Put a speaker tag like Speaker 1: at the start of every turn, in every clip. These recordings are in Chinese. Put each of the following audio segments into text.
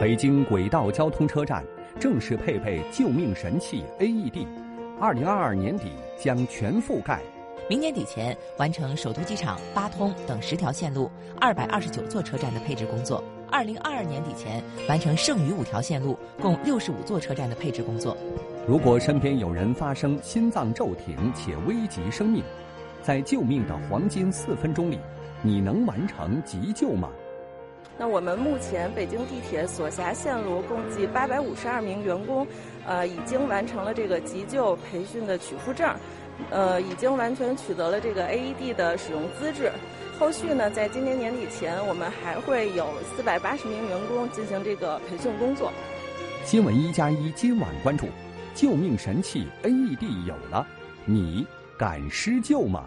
Speaker 1: 北京轨道交通车站正式配备救命神器 AED，二零二二年底将全覆盖。
Speaker 2: 明年底前完成首都机场、八通等十条线路、二百二十九座车站的配置工作。二零二二年底前完成剩余五条线路、共六十五座车站的配置工作。
Speaker 1: 如果身边有人发生心脏骤停且危及生命，在救命的黄金四分钟里，你能完成急救吗？
Speaker 3: 那我们目前北京地铁所辖线路共计八百五十二名员工，呃，已经完成了这个急救培训的取付证。呃，已经完全取得了这个 AED 的使用资质。后续呢，在今年年底前，我们还会有四百八十名员工进行这个培训工作。
Speaker 1: 新闻一加一今晚关注：救命神器 AED 有了，你敢施救吗？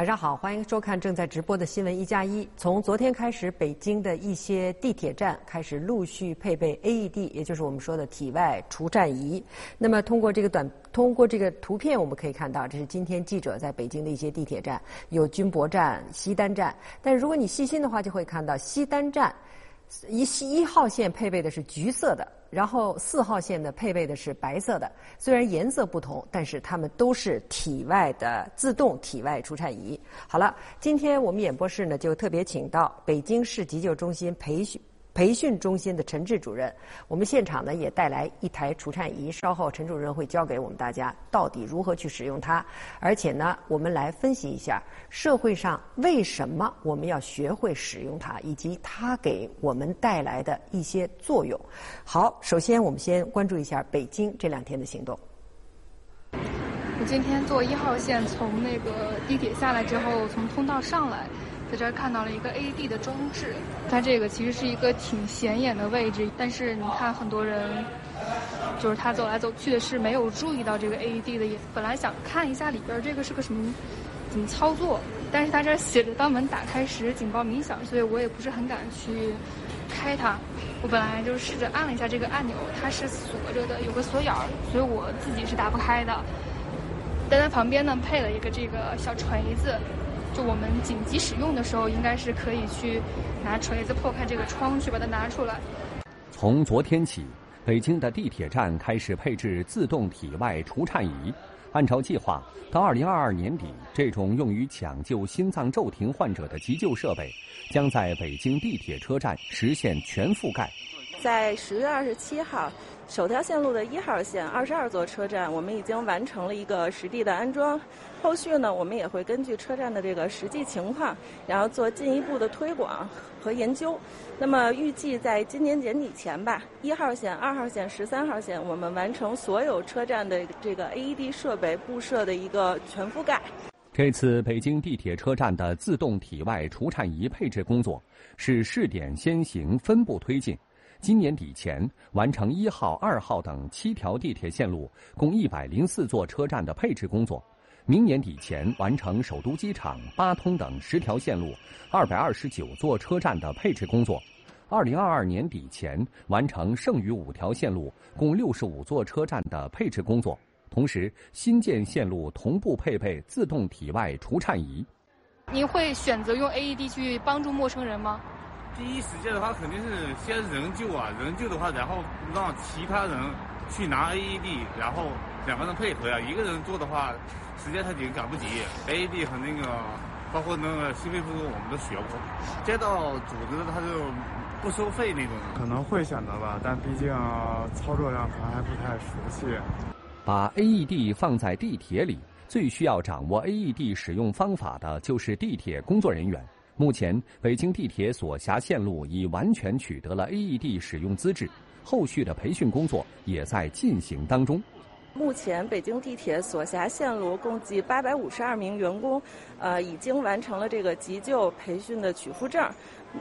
Speaker 4: 晚上好，欢迎收看正在直播的新闻一加一。从昨天开始，北京的一些地铁站开始陆续配备 AED，也就是我们说的体外除颤仪。那么，通过这个短，通过这个图片，我们可以看到，这是今天记者在北京的一些地铁站，有军博站、西单站。但如果你细心的话，就会看到西单站一西一号线配备的是橘色的。然后四号线的配备的是白色的，虽然颜色不同，但是它们都是体外的自动体外除颤仪。好了，今天我们演播室呢就特别请到北京市急救中心培训。培训中心的陈志主任，我们现场呢也带来一台除颤仪，稍后陈主任会教给我们大家到底如何去使用它，而且呢，我们来分析一下社会上为什么我们要学会使用它，以及它给我们带来的一些作用。好，首先我们先关注一下北京这两天的行动。
Speaker 5: 我今天坐一号线从那个地铁下来之后，从通道上来。在这儿看到了一个 AED 的装置，它这个其实是一个挺显眼的位置，但是你看很多人，就是他走来走去的是没有注意到这个 AED 的。也本来想看一下里边这个是个什么，怎么操作，但是它这儿写着“当门打开时警报鸣响”，所以我也不是很敢去开它。我本来就试着按了一下这个按钮，它是锁着的，有个锁眼儿，所以我自己是打不开的。但它旁边呢配了一个这个小锤子。就我们紧急使用的时候，应该是可以去拿锤子破开这个窗，去把它拿出来。
Speaker 1: 从昨天起，北京的地铁站开始配置自动体外除颤仪。按照计划，到二零二二年底，这种用于抢救心脏骤停患者的急救设备，将在北京地铁车站实现全覆盖。
Speaker 3: 在十月二十七号。首条线路的一号线二十二座车站，我们已经完成了一个实地的安装。后续呢，我们也会根据车站的这个实际情况，然后做进一步的推广和研究。那么预计在今年年底前吧，一号线、二号线、十三号线，我们完成所有车站的这个 AED 设备布设的一个全覆盖。
Speaker 1: 这次北京地铁车站的自动体外除颤仪配置工作是试点先行，分步推进。今年底前完成一号、二号等七条地铁线路共一百零四座车站的配置工作，明年底前完成首都机场、八通等十条线路二百二十九座车站的配置工作，二零二二年底前完成剩余五条线路共六十五座车站的配置工作。同时，新建线路同步配备自动体外除颤仪。
Speaker 5: 您会选择用 AED 去帮助陌生人吗？
Speaker 6: 第一时间的话，肯定是先人救啊，人救的话，然后让其他人去拿 AED，然后两个人配合呀。一个人做的话，时间太紧，赶不及。AED 和那个，包括那个心肺复苏，我们都学过。街道组织的他就不收费那种。
Speaker 7: 可能会选择吧，但毕竟操作上可能还不太熟悉。
Speaker 1: 把 AED 放在地铁里，最需要掌握 AED 使用方法的就是地铁工作人员。目前，北京地铁所辖线路已完全取得了 AED 使用资质，后续的培训工作也在进行当中。
Speaker 3: 目前，北京地铁所辖线路共计八百五十二名员工，呃，已经完成了这个急救培训的取付证，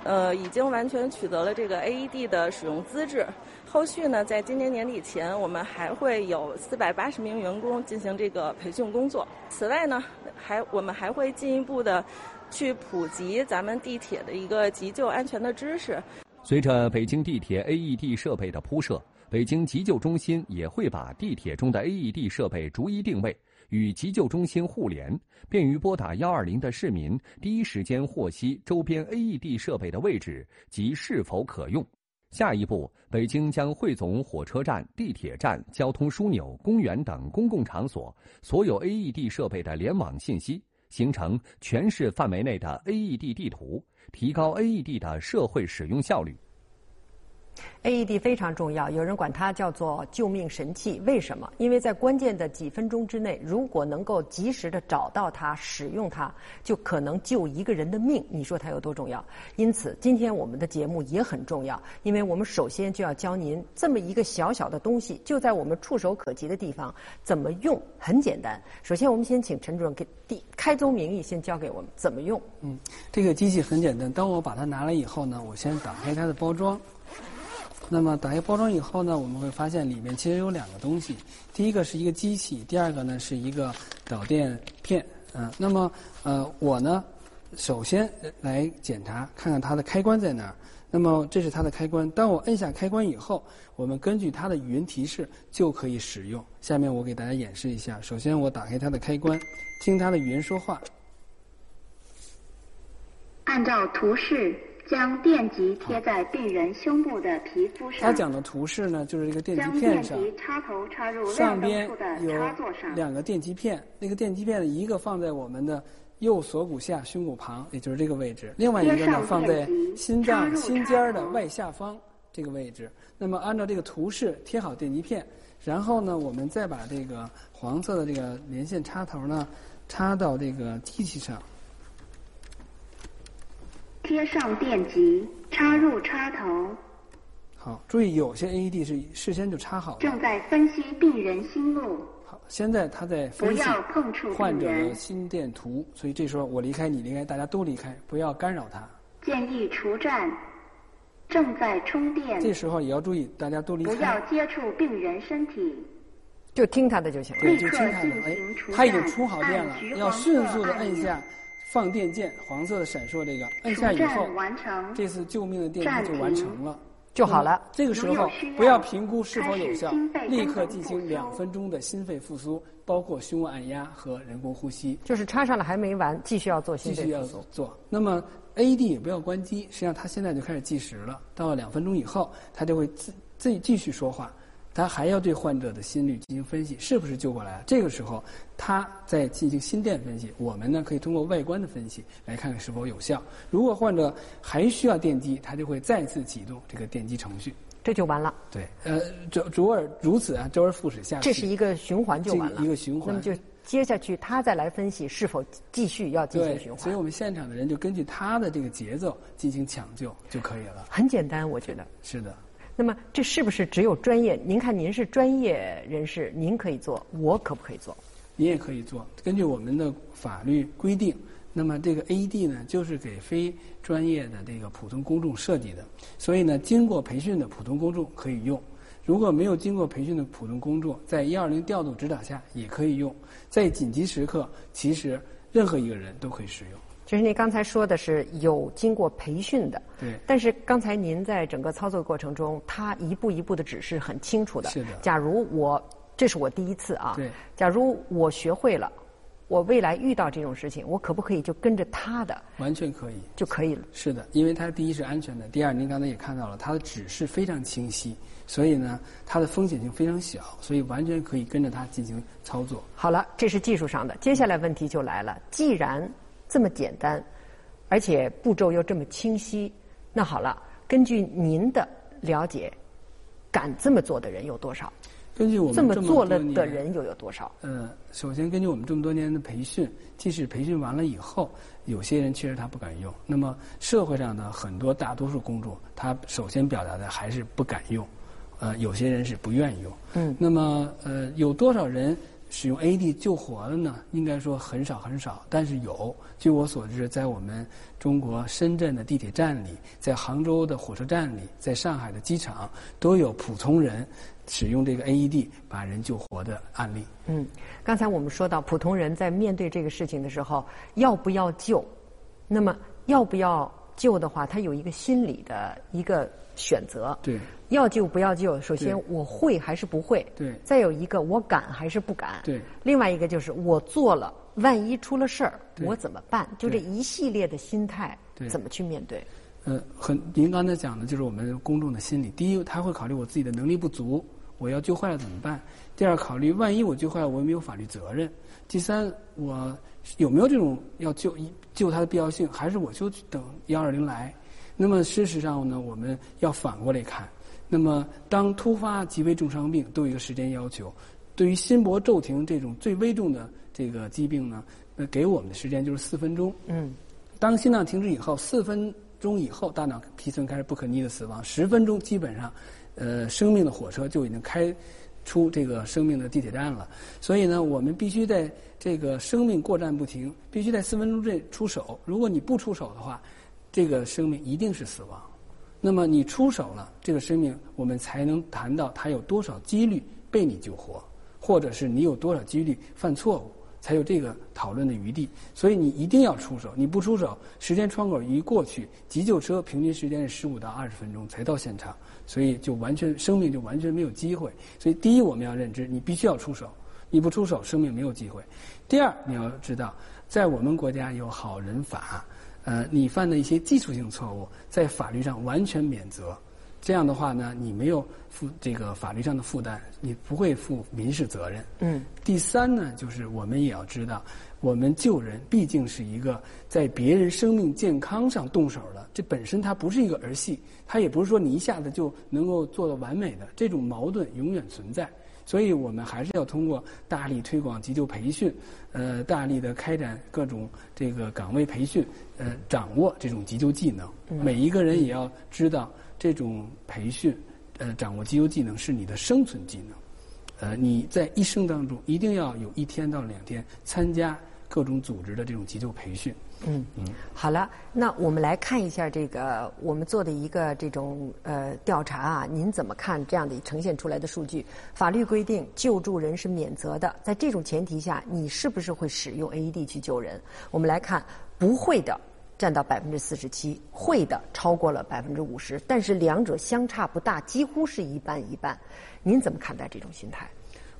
Speaker 3: 呃，已经完全取得了这个 AED 的使用资质。后续呢，在今年年底前，我们还会有四百八十名员工进行这个培训工作。此外呢，还我们还会进一步的。去普及咱们地铁的一个急救安全的知识。
Speaker 1: 随着北京地铁 AED 设备的铺设，北京急救中心也会把地铁中的 AED 设备逐一定位，与急救中心互联，便于拨打幺二零的市民第一时间获悉周边 AED 设备的位置及是否可用。下一步，北京将汇总火车站、地铁站、交通枢纽、公园等公共场所所有 AED 设备的联网信息，形成全市范围内的 AED 地图，提高 AED 的社会使用效率。
Speaker 4: AED 非常重要，有人管它叫做救命神器。为什么？因为在关键的几分钟之内，如果能够及时的找到它、使用它，就可能救一个人的命。你说它有多重要？因此，今天我们的节目也很重要，因为我们首先就要教您这么一个小小的东西，就在我们触手可及的地方，怎么用？很简单。首先，我们先请陈主任给第开宗明义先教给我们怎么用。
Speaker 8: 嗯，这个机器很简单。当我把它拿来以后呢，我先打开它的包装。那么打开包装以后呢，我们会发现里面其实有两个东西，第一个是一个机器，第二个呢是一个导电片。嗯，那么呃我呢，首先来检查看看它的开关在哪儿。那么这是它的开关，当我摁下开关以后，我们根据它的语音提示就可以使用。下面我给大家演示一下，首先我打开它的开关，听它的语音说话。
Speaker 9: 按照图示。将电极贴在病人胸部的皮肤上。
Speaker 8: 他讲的图示呢，就是这个电极片上，
Speaker 9: 插头插入
Speaker 8: 上边有两个电极片，那个电极片的一个放在我们的右锁骨下胸骨旁，也就是这个位置；另外一个呢放在心脏心尖的外下方这个位置。那么按照这个图示贴好电极片，然后呢，我们再把这个黄色的这个连线插头呢插到这个机器上。
Speaker 9: 贴上电极，插入插头。
Speaker 8: 好，注意有些 AED 是事先就插好了。
Speaker 9: 正在分析病人心路。
Speaker 8: 好，现在他在分析患者的心电图，所以这时候我离开，你离开，大家都离开，不要干扰他。
Speaker 9: 建议除站。正在充电。
Speaker 8: 这时候也要注意，大家都离开。
Speaker 9: 不要接触病人身体。
Speaker 4: 就听他的就行。
Speaker 8: 对，就听他的。哎，他已经充好电了，要迅速的摁下。放电键，黄色的闪烁，这个按下以后，这次救命的电击就完成了，
Speaker 4: 就好了。
Speaker 8: 这个时候不要评估是否有效，立刻进行两分钟的心肺复苏，包括胸按压和人工呼吸。
Speaker 4: 就是插上了还没完，继续要做心
Speaker 8: 肺复苏。做。那么 AED 也不要关机，实际上它现在就开始计时了。到了两分钟以后，它就会自自继续说话。他还要对患者的心率进行分析，是不是救过来了？这个时候，他在进行心电分析。我们呢，可以通过外观的分析来看看是否有效。如果患者还需要电击，他就会再次启动这个电击程序。
Speaker 4: 这就完了。
Speaker 8: 对，呃，周周而如此啊，周而复始下去。
Speaker 4: 这是一个循环就完了。
Speaker 8: 一个循环。
Speaker 4: 那么就接下去，他再来分析是否继续要进行循环。
Speaker 8: 所以我们现场的人就根据他的这个节奏进行抢救就可以了。
Speaker 4: 很简单，我觉得。
Speaker 8: 是的。
Speaker 4: 那么这是不是只有专业？您看您是专业人士，您可以做，我可不可以做？
Speaker 8: 您也可以做。根据我们的法律规定，那么这个 AED 呢，就是给非专业的这个普通公众设计的。所以呢，经过培训的普通公众可以用。如果没有经过培训的普通公众，在120调度指导下也可以用。在紧急时刻，其实任何一个人都可以使用。
Speaker 4: 就是您刚才说的是有经过培训的，
Speaker 8: 对。
Speaker 4: 但是刚才您在整个操作过程中，他一步一步的指示很清楚的。
Speaker 8: 是的。
Speaker 4: 假如我这是我第一次啊，
Speaker 8: 对。
Speaker 4: 假如我学会了，我未来遇到这种事情，我可不可以就跟着他的？
Speaker 8: 完全可以。
Speaker 4: 就可以了。
Speaker 8: 是的，因为他第一是安全的，第二您刚才也看到了，他的指示非常清晰，所以呢，它的风险性非常小，所以完全可以跟着他进行操作。
Speaker 4: 好了，这是技术上的，接下来问题就来了，既然。这么简单，而且步骤又这么清晰，那好了，根据您的了解，敢这么做的人有多少？
Speaker 8: 根据我们
Speaker 4: 这么做了的人又有多少？
Speaker 8: 呃，首先根据我们这么多年的培训，即使培训完了以后，有些人确实他不敢用。那么社会上呢，很多大多数公众，他首先表达的还是不敢用。呃，有些人是不愿意用。
Speaker 4: 嗯。
Speaker 8: 那么呃，有多少人？使用 AED 救活了呢？应该说很少很少，但是有。据我所知，在我们中国深圳的地铁站里，在杭州的火车站里，在上海的机场，都有普通人使用这个 AED 把人救活的案例。
Speaker 4: 嗯，刚才我们说到，普通人在面对这个事情的时候，要不要救？那么要不要救的话，他有一个心理的一个选择。
Speaker 8: 对。
Speaker 4: 要救不要救？首先我会还是不会？
Speaker 8: 对。
Speaker 4: 再有一个我敢还是不敢？
Speaker 8: 对。
Speaker 4: 另外一个就是我做了，万一出了事儿，我怎么办？就这一系列的心态，怎么去面对？
Speaker 8: 呃，很，您刚才讲的就是我们公众的心理。第一，他会考虑我自己的能力不足，我要救坏了怎么办？第二，考虑万一我救坏了，我有没有法律责任？第三，我有没有这种要救救他的必要性？还是我就等幺二零来？那么事实上呢，我们要反过来看。那么，当突发极为重伤病都有一个时间要求，对于心搏骤停这种最危重的这个疾病呢，那给我们的时间就是四分钟。
Speaker 4: 嗯。
Speaker 8: 当心脏停止以后，四分钟以后，大脑皮层开始不可逆的死亡。十分钟基本上，呃，生命的火车就已经开出这个生命的地铁站了。所以呢，我们必须在这个生命过站不停，必须在四分钟内出手。如果你不出手的话，这个生命一定是死亡。那么你出手了，这个生命我们才能谈到它有多少几率被你救活，或者是你有多少几率犯错误，才有这个讨论的余地。所以你一定要出手，你不出手，时间窗口一过去，急救车平均时间是十五到二十分钟才到现场，所以就完全生命就完全没有机会。所以第一我们要认知，你必须要出手，你不出手，生命没有机会。第二你要知道，在我们国家有好人法。呃，你犯的一些技术性错误，在法律上完全免责。这样的话呢，你没有负这个法律上的负担，你不会负民事责任。
Speaker 4: 嗯。
Speaker 8: 第三呢，就是我们也要知道，我们救人毕竟是一个在别人生命健康上动手的，这本身它不是一个儿戏，它也不是说你一下子就能够做到完美的，这种矛盾永远存在。所以我们还是要通过大力推广急救培训，呃，大力的开展各种这个岗位培训，呃，掌握这种急救技能。每一个人也要知道，这种培训，呃，掌握急救技能是你的生存技能。呃，你在一生当中一定要有一天到两天参加各种组织的这种急救培训。
Speaker 4: 嗯嗯，好了，那我们来看一下这个我们做的一个这种呃调查啊，您怎么看这样的呈现出来的数据？法律规定救助人是免责的，在这种前提下，你是不是会使用 AED 去救人？我们来看，不会的占到百分之四十七，会的超过了百分之五十，但是两者相差不大，几乎是一半一半。您怎么看待这种心态？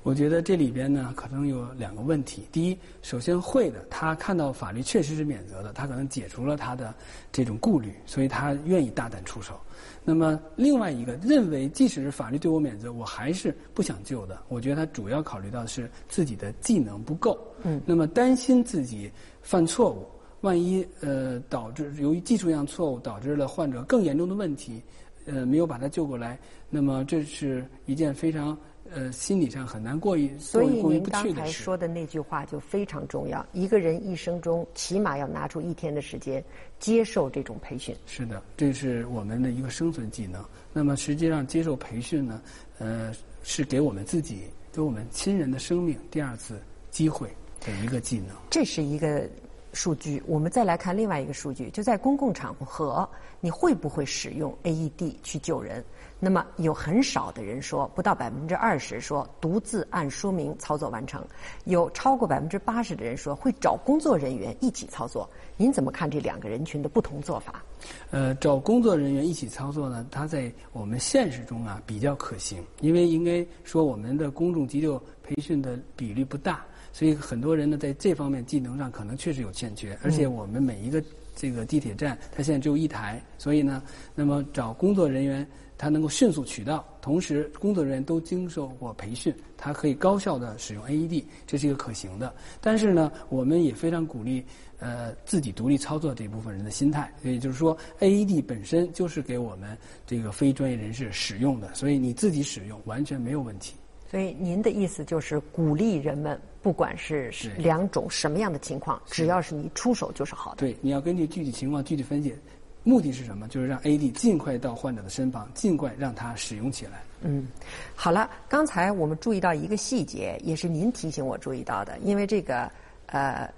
Speaker 8: 我觉得这里边呢，可能有两个问题。第一，首先会的，他看到法律确实是免责的，他可能解除了他的这种顾虑，所以他愿意大胆出手。那么另外一个认为，即使是法律对我免责，我还是不想救的。我觉得他主要考虑到的是自己的技能不够。
Speaker 4: 嗯。
Speaker 8: 那么担心自己犯错误，万一呃导致由于技术上错误导致了患者更严重的问题，呃没有把他救过来，那么这是一件非常。呃，心理上很难过意，
Speaker 4: 所以您刚才说的那句话就非常重要。一个人一生中起码要拿出一天的时间接受这种培训。
Speaker 8: 是的，这是我们的一个生存技能。那么实际上接受培训呢，呃，是给我们自己、给我们亲人的生命第二次机会的一个技能。
Speaker 4: 这是一个数据。我们再来看另外一个数据，就在公共场合，你会不会使用 AED 去救人？那么有很少的人说，不到百分之二十说独自按说明操作完成，有超过百分之八十的人说会找工作人员一起操作。您怎么看这两个人群的不同做法？
Speaker 8: 呃，找工作人员一起操作呢，它在我们现实中啊比较可行，因为应该说我们的公众急救培训的比例不大，所以很多人呢在这方面技能上可能确实有欠缺，而且我们每一个这个地铁站它现在只有一台，所以呢，那么找工作人员。他能够迅速取到，同时工作人员都经受过培训，它可以高效的使用 AED，这是一个可行的。但是呢，我们也非常鼓励呃自己独立操作这部分人的心态，也就是说，AED 本身就是给我们这个非专业人士使用的，所以你自己使用完全没有问题。
Speaker 4: 所以您的意思就是鼓励人们，不管是两种什么样的情况，只要是你出手就是好的。
Speaker 8: 对，你要根据具体情况具体分析。目的是什么？就是让 AD 尽快到患者的身旁，尽快让他使用起来。
Speaker 4: 嗯，好了，刚才我们注意到一个细节，也是您提醒我注意到的。因为这个呃，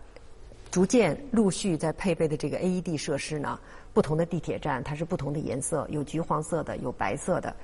Speaker 4: 逐渐陆续在配备的这个 AED 设施呢，不同的地铁站它是不同的颜色，有橘黄色的，有白色的。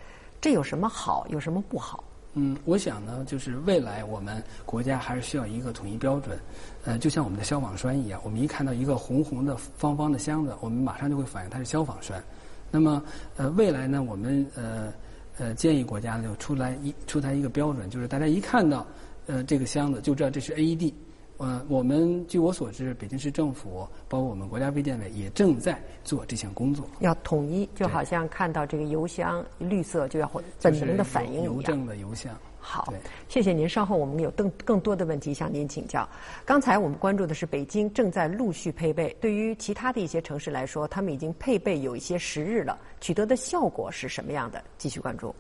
Speaker 4: 这有什么好？有什么不好？
Speaker 8: 嗯，我想呢，就是未来我们国家还是需要一个统一标准。呃，就像我们的消防栓一样，我们一看到一个红红的方方的箱子，我们马上就会反应它是消防栓。那么，呃，未来呢，我们呃呃建议国家呢就出来一出台一个标准，就是大家一看到呃这个箱子就知道这是 AED。呃，我们据我所知，北京市政府包括我们国家卫健委也正在做这项工作。
Speaker 4: 要统一，就好像看到这个邮箱绿色就要本能的反应一样。
Speaker 8: 邮政的邮箱。
Speaker 4: 好，谢谢您。稍后我们有更更多的问题向您请教。刚才我们关注的是北京正在陆续配备，对于其他的一些城市来说，他们已经配备有一些时日了，取得的效果是什么样的？继续关注。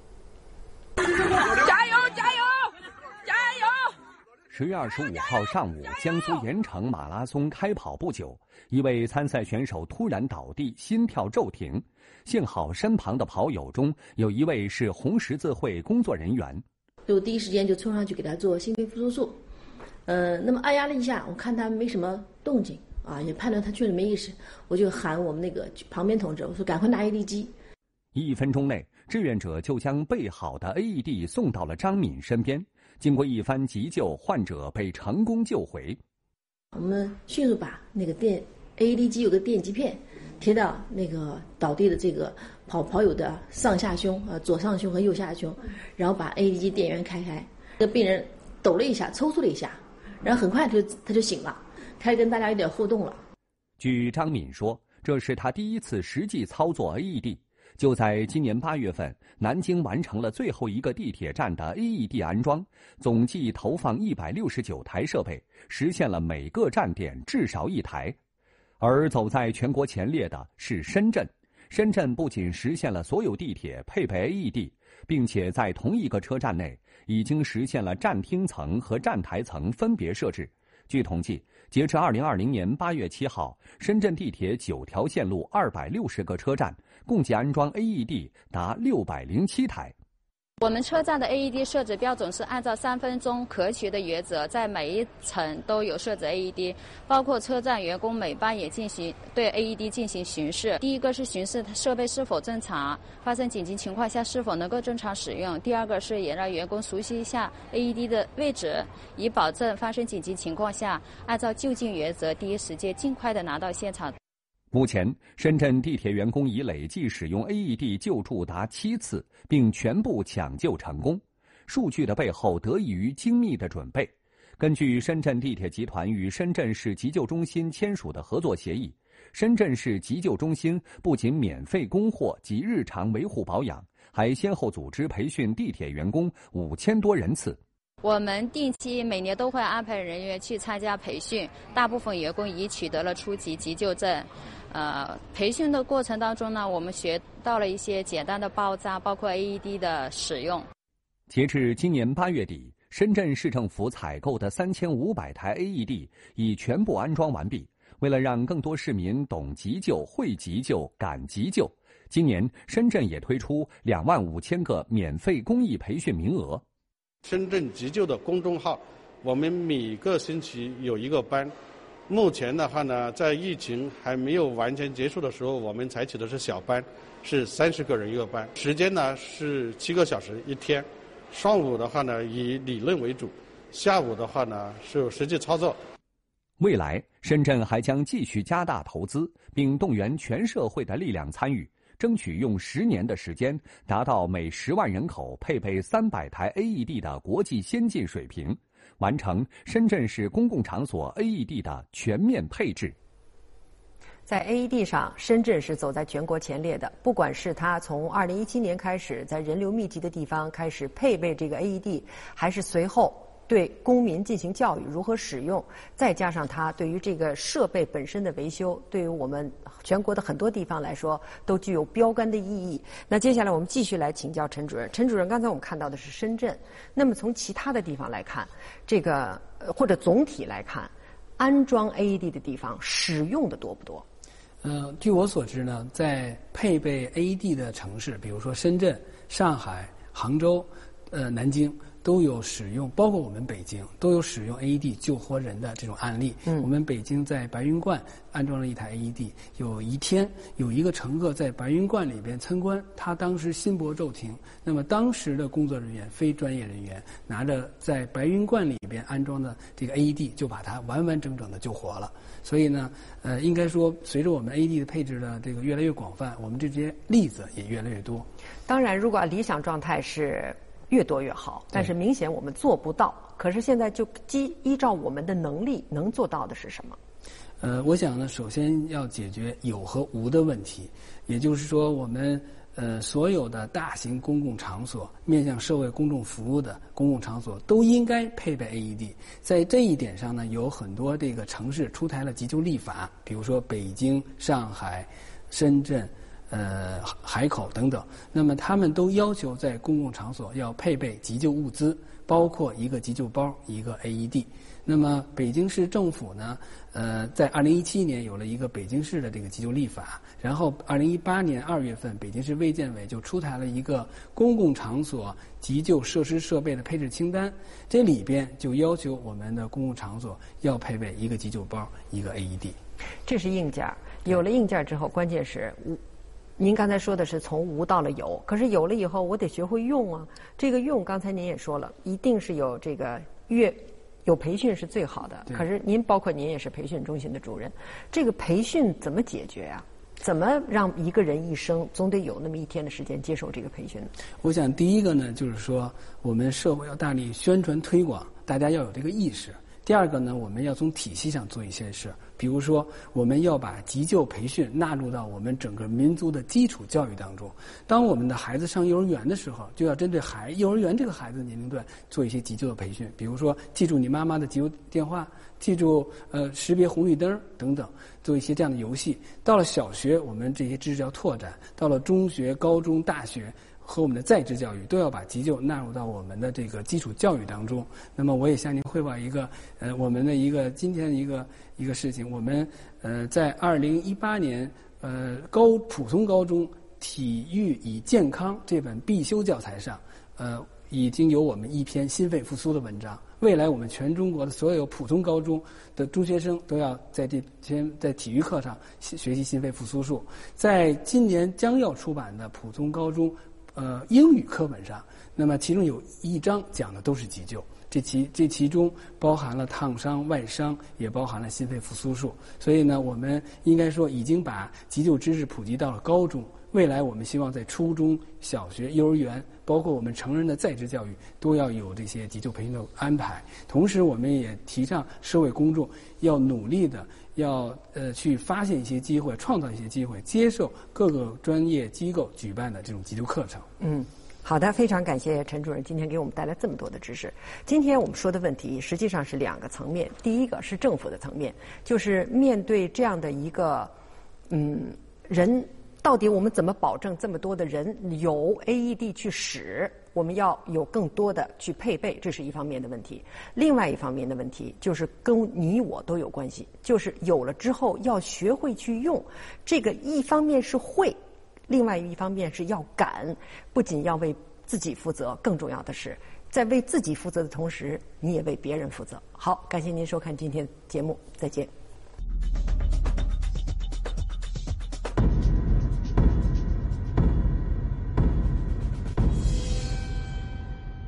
Speaker 1: 十月二十五号上午，江苏盐城马拉松开跑不久，一位参赛选手突然倒地，心跳骤停。幸好身旁的跑友中有一位是红十字会工作人员。
Speaker 10: 就第一时间就冲上去给他做心肺复苏术，呃，那么按压了一下，我看他没什么动静，啊，也判断他确实没意识，我就喊我们那个旁边同志，我说赶快拿 AED 机。
Speaker 1: 一分钟内，志愿者就将备好的 AED 送到了张敏身边。经过一番急救，患者被成功救回。
Speaker 10: 我们迅速把那个电 AED 机有个电极片贴到那个倒地的这个。跑跑友的上下胸，呃，左上胸和右下胸，然后把 AED 机电源开开，这个病人抖了一下，抽搐了一下，然后很快就他就醒了，开始跟大家有点互动了。
Speaker 1: 据张敏说，这是他第一次实际操作 AED。就在今年八月份，南京完成了最后一个地铁站的 AED 安装，总计投放一百六十九台设备，实现了每个站点至少一台。而走在全国前列的是深圳。深圳不仅实现了所有地铁配备 AED，并且在同一个车站内已经实现了站厅层和站台层分别设置。据统计，截至二零二零年八月七号，深圳地铁九条线路二百六十个车站共计安装 AED 达六百零七台。
Speaker 11: 我们车站的 AED 设置标准是按照三分钟可取的原则，在每一层都有设置 AED，包括车站员工每班也进行对 AED 进行巡视。第一个是巡视设备是否正常，发生紧急情况下是否能够正常使用；第二个是也让员工熟悉一下 AED 的位置，以保证发生紧急情况下按照就近原则第一时间尽快的拿到现场。
Speaker 1: 目前，深圳地铁员工已累计使用 AED 救助达七次，并全部抢救成功。数据的背后得益于精密的准备。根据深圳地铁集团与深圳市急救中心签署的合作协议，深圳市急救中心不仅免费供货及日常维护保养，还先后组织培训地铁员工五千多人次。
Speaker 11: 我们定期每年都会安排人员去参加培训，大部分员工已取得了初级急救证。呃，培训的过程当中呢，我们学到了一些简单的包扎，包括 AED 的使用。
Speaker 1: 截至今年八月底，深圳市政府采购的三千五百台 AED 已全部安装完毕。为了让更多市民懂急救、会急救、敢急救，今年深圳也推出两万五千个免费公益培训名额。
Speaker 12: 深圳急救的公众号，我们每个星期有一个班。目前的话呢，在疫情还没有完全结束的时候，我们采取的是小班，是三十个人一个班，时间呢是七个小时一天。上午的话呢以理论为主，下午的话呢是实际操作。
Speaker 1: 未来，深圳还将继续加大投资，并动员全社会的力量参与，争取用十年的时间达到每十万人口配备三百台 AED 的国际先进水平。完成深圳市公共场所 AED 的全面配置。
Speaker 4: 在 AED 上，深圳是走在全国前列的。不管是它从二零一七年开始在人流密集的地方开始配备这个 AED，还是随后。对公民进行教育如何使用，再加上它对于这个设备本身的维修，对于我们全国的很多地方来说都具有标杆的意义。那接下来我们继续来请教陈主任。陈主任，刚才我们看到的是深圳，那么从其他的地方来看，这个或者总体来看，安装 AED 的地方使用的多不多？
Speaker 8: 呃，据我所知呢，在配备 AED 的城市，比如说深圳、上海、杭州、呃南京。都有使用，包括我们北京都有使用 AED 救活人的这种案例。
Speaker 4: 嗯
Speaker 8: 我们北京在白云观安装了一台 AED，有一天有一个乘客在白云观里边参观，他当时心搏骤停，那么当时的工作人员非专业人员拿着在白云观里边安装的这个 AED，就把他完完整整的救活了。所以呢，呃，应该说随着我们 AED 的配置的这个越来越广泛，我们这些例子也越来越多。
Speaker 4: 当然，如果理想状态是越多越好，但是明显我们做不到。可是现在就基依照我们的能力，能做到的是什么？
Speaker 8: 呃，我想呢，首先要解决有和无的问题，也就是说，我们呃所有的大型公共场所、面向社会公众服务的公共场所都应该配备 AED。在这一点上呢，有很多这个城市出台了急救立法，比如说北京、上海、深圳。呃，海口等等，那么他们都要求在公共场所要配备急救物资，包括一个急救包、一个 AED。那么北京市政府呢，呃，在二零一七年有了一个北京市的这个急救立法，然后二零一八年二月份，北京市卫健委就出台了一个公共场所急救设施设备的配置清单，这里边就要求我们的公共场所要配备一个急救包、一个 AED。
Speaker 4: 这是硬件，有了硬件之后，关键是无。您刚才说的是从无到了有，可是有了以后，我得学会用啊。这个用，刚才您也说了，一定是有这个越有培训是最好的。可是您包括您也是培训中心的主任，这个培训怎么解决啊？怎么让一个人一生总得有那么一天的时间接受这个培训？
Speaker 8: 我想第一个呢，就是说我们社会要大力宣传推广，大家要有这个意识。第二个呢，我们要从体系上做一些事，比如说，我们要把急救培训纳入到我们整个民族的基础教育当中。当我们的孩子上幼儿园的时候，就要针对孩幼儿园这个孩子的年龄段做一些急救的培训，比如说记住你妈妈的急救电话，记住呃识别红绿灯等等，做一些这样的游戏。到了小学，我们这些知识要拓展；到了中学、高中、大学。和我们的在职教育都要把急救纳入到我们的这个基础教育当中。那么，我也向您汇报一个呃，我们的一个今天的一个一个事情。我们呃，在二零一八年呃高普通高中《体育与健康》这本必修教材上，呃，已经有我们一篇心肺复苏的文章。未来，我们全中国的所有普通高中的中学生都要在这天在体育课上学习心肺复苏术。在今年将要出版的普通高中。呃，英语课本上，那么其中有一章讲的都是急救，这其这其中包含了烫伤、外伤，也包含了心肺复苏术。所以呢，我们应该说已经把急救知识普及到了高中。未来我们希望在初中小学、幼儿园，包括我们成人的在职教育，都要有这些急救培训的安排。同时，我们也提倡社会公众要努力的。要呃去发现一些机会，创造一些机会，接受各个专业机构举办的这种急救课程。
Speaker 4: 嗯，好的，非常感谢陈主任今天给我们带来这么多的知识。今天我们说的问题实际上是两个层面，第一个是政府的层面，就是面对这样的一个嗯人。到底我们怎么保证这么多的人有 AED 去使？我们要有更多的去配备，这是一方面的问题。另外一方面的问题就是跟你我都有关系，就是有了之后要学会去用。这个一方面是会，另外一方面是要敢。不仅要为自己负责，更重要的是在为自己负责的同时，你也为别人负责。好，感谢您收看今天节目，再见。